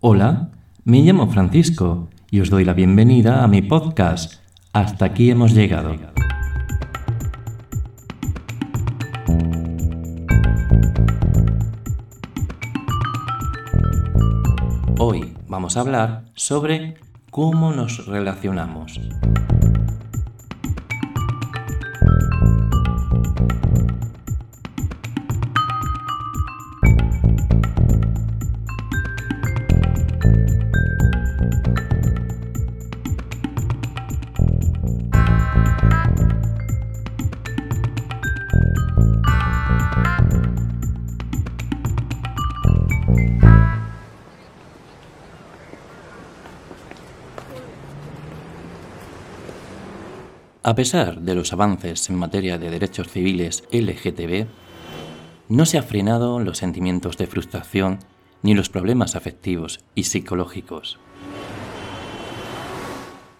Hola, me llamo Francisco y os doy la bienvenida a mi podcast. Hasta aquí hemos llegado. Hoy vamos a hablar sobre cómo nos relacionamos. A pesar de los avances en materia de derechos civiles LGTB, no se ha frenado los sentimientos de frustración ni los problemas afectivos y psicológicos.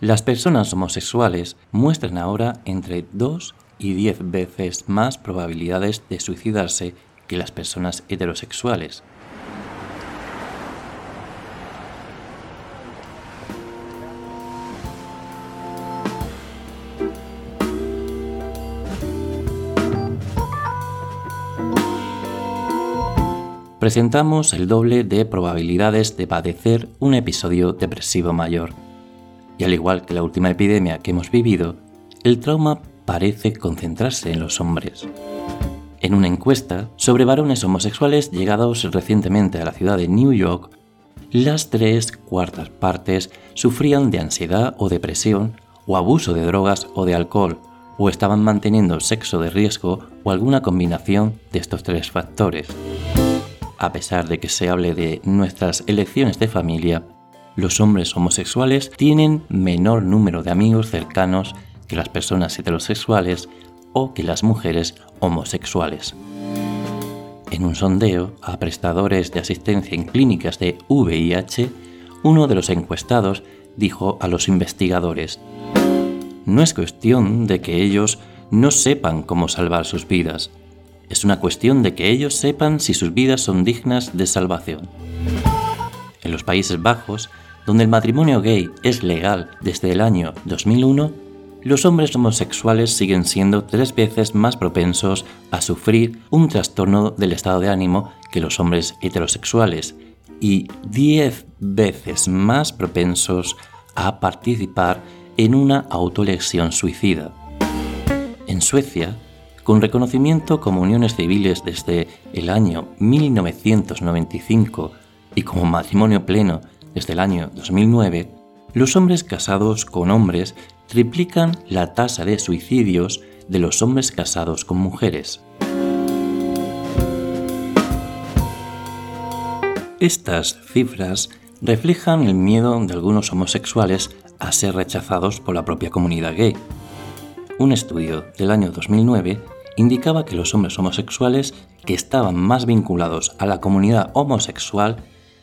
Las personas homosexuales muestran ahora entre 2 y 10 veces más probabilidades de suicidarse que las personas heterosexuales, presentamos el doble de probabilidades de padecer un episodio depresivo mayor. Y al igual que la última epidemia que hemos vivido, el trauma parece concentrarse en los hombres. En una encuesta sobre varones homosexuales llegados recientemente a la ciudad de New York, las tres cuartas partes sufrían de ansiedad o depresión o abuso de drogas o de alcohol, o estaban manteniendo sexo de riesgo o alguna combinación de estos tres factores a pesar de que se hable de nuestras elecciones de familia, los hombres homosexuales tienen menor número de amigos cercanos que las personas heterosexuales o que las mujeres homosexuales. En un sondeo a prestadores de asistencia en clínicas de VIH, uno de los encuestados dijo a los investigadores, no es cuestión de que ellos no sepan cómo salvar sus vidas, es una cuestión de que ellos sepan si sus vidas son dignas de salvación. En los Países Bajos, donde el matrimonio gay es legal desde el año 2001, los hombres homosexuales siguen siendo tres veces más propensos a sufrir un trastorno del estado de ánimo que los hombres heterosexuales y diez veces más propensos a participar en una autolesión suicida. En Suecia, con reconocimiento como uniones civiles desde el año 1995 y como matrimonio pleno desde el año 2009, los hombres casados con hombres triplican la tasa de suicidios de los hombres casados con mujeres. Estas cifras reflejan el miedo de algunos homosexuales a ser rechazados por la propia comunidad gay. Un estudio del año 2009 indicaba que los hombres homosexuales que estaban más vinculados a la comunidad homosexual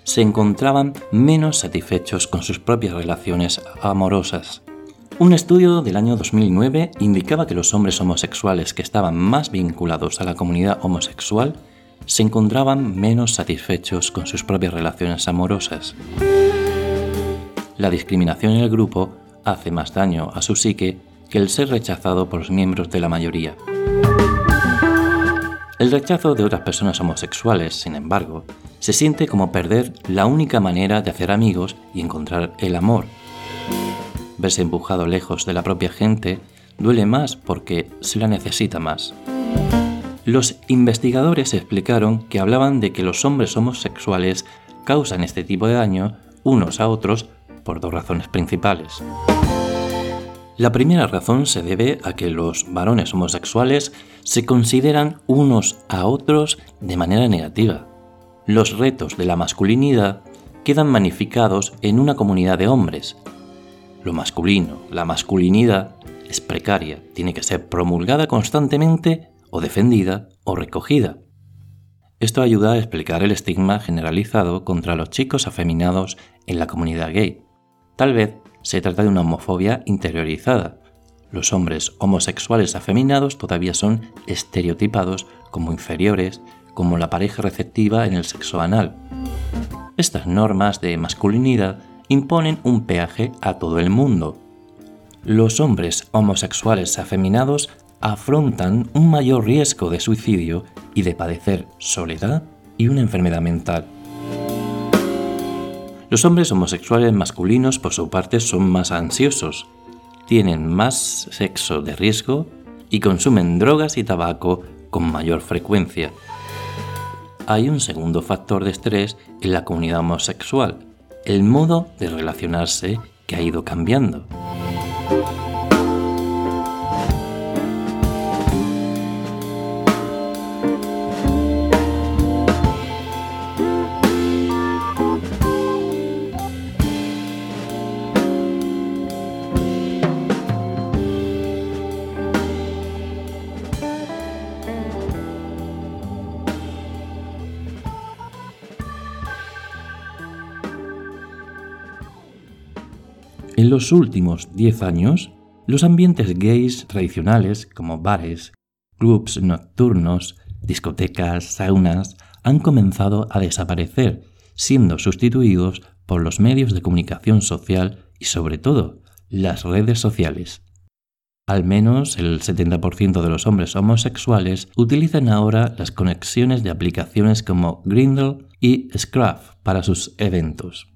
se encontraban menos satisfechos con sus propias relaciones amorosas. Un estudio del año 2009 indicaba que los hombres homosexuales que estaban más vinculados a la comunidad homosexual se encontraban menos satisfechos con sus propias relaciones amorosas. La discriminación en el grupo hace más daño a su psique que el ser rechazado por los miembros de la mayoría. El rechazo de otras personas homosexuales, sin embargo, se siente como perder la única manera de hacer amigos y encontrar el amor. Verse empujado lejos de la propia gente duele más porque se la necesita más. Los investigadores explicaron que hablaban de que los hombres homosexuales causan este tipo de daño unos a otros por dos razones principales. La primera razón se debe a que los varones homosexuales se consideran unos a otros de manera negativa. Los retos de la masculinidad quedan magnificados en una comunidad de hombres. Lo masculino, la masculinidad, es precaria, tiene que ser promulgada constantemente o defendida o recogida. Esto ayuda a explicar el estigma generalizado contra los chicos afeminados en la comunidad gay. Tal vez se trata de una homofobia interiorizada. Los hombres homosexuales afeminados todavía son estereotipados como inferiores, como la pareja receptiva en el sexo anal. Estas normas de masculinidad imponen un peaje a todo el mundo. Los hombres homosexuales afeminados afrontan un mayor riesgo de suicidio y de padecer soledad y una enfermedad mental. Los hombres homosexuales masculinos, por su parte, son más ansiosos, tienen más sexo de riesgo y consumen drogas y tabaco con mayor frecuencia. Hay un segundo factor de estrés en la comunidad homosexual, el modo de relacionarse que ha ido cambiando. En los últimos 10 años, los ambientes gays tradicionales como bares, clubs nocturnos, discotecas, saunas, han comenzado a desaparecer, siendo sustituidos por los medios de comunicación social y sobre todo las redes sociales. Al menos el 70% de los hombres homosexuales utilizan ahora las conexiones de aplicaciones como Grindr y Scruff para sus eventos.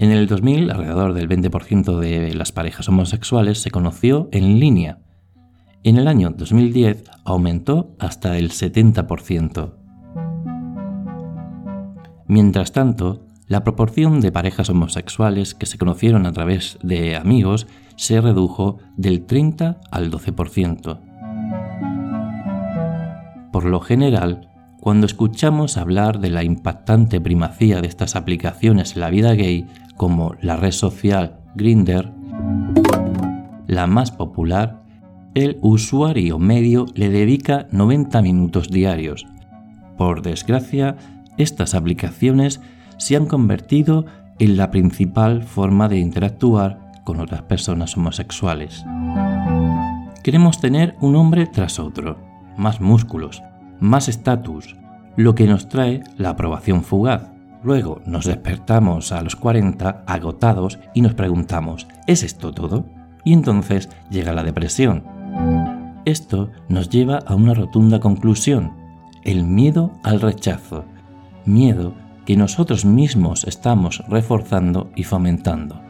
En el 2000, alrededor del 20% de las parejas homosexuales se conoció en línea. En el año 2010 aumentó hasta el 70%. Mientras tanto, la proporción de parejas homosexuales que se conocieron a través de amigos se redujo del 30 al 12%. Por lo general, cuando escuchamos hablar de la impactante primacía de estas aplicaciones en la vida gay, como la red social Grindr, la más popular, el usuario medio le dedica 90 minutos diarios. Por desgracia, estas aplicaciones se han convertido en la principal forma de interactuar con otras personas homosexuales. Queremos tener un hombre tras otro, más músculos, más estatus, lo que nos trae la aprobación fugaz. Luego nos despertamos a los 40 agotados y nos preguntamos, ¿es esto todo? Y entonces llega la depresión. Esto nos lleva a una rotunda conclusión, el miedo al rechazo, miedo que nosotros mismos estamos reforzando y fomentando.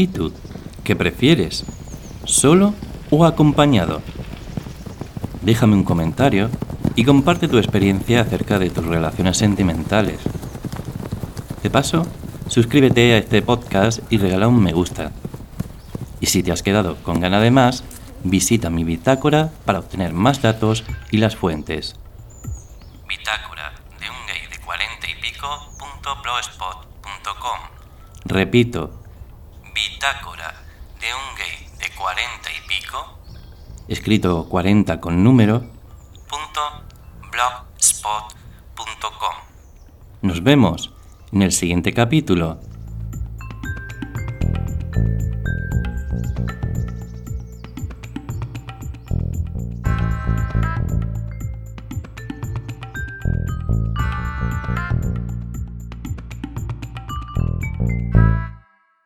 ¿Y tú? ¿Qué prefieres? ¿Solo o acompañado? Déjame un comentario y comparte tu experiencia acerca de tus relaciones sentimentales. De paso, suscríbete a este podcast y regala un me gusta. Y si te has quedado con gana de más, visita mi bitácora para obtener más datos y las fuentes. Bitácora de un gay de 40 y Repito, bitácora de un gay de 40 y pico, escrito 40 con número, punto blogspot.com. Nos vemos en el siguiente capítulo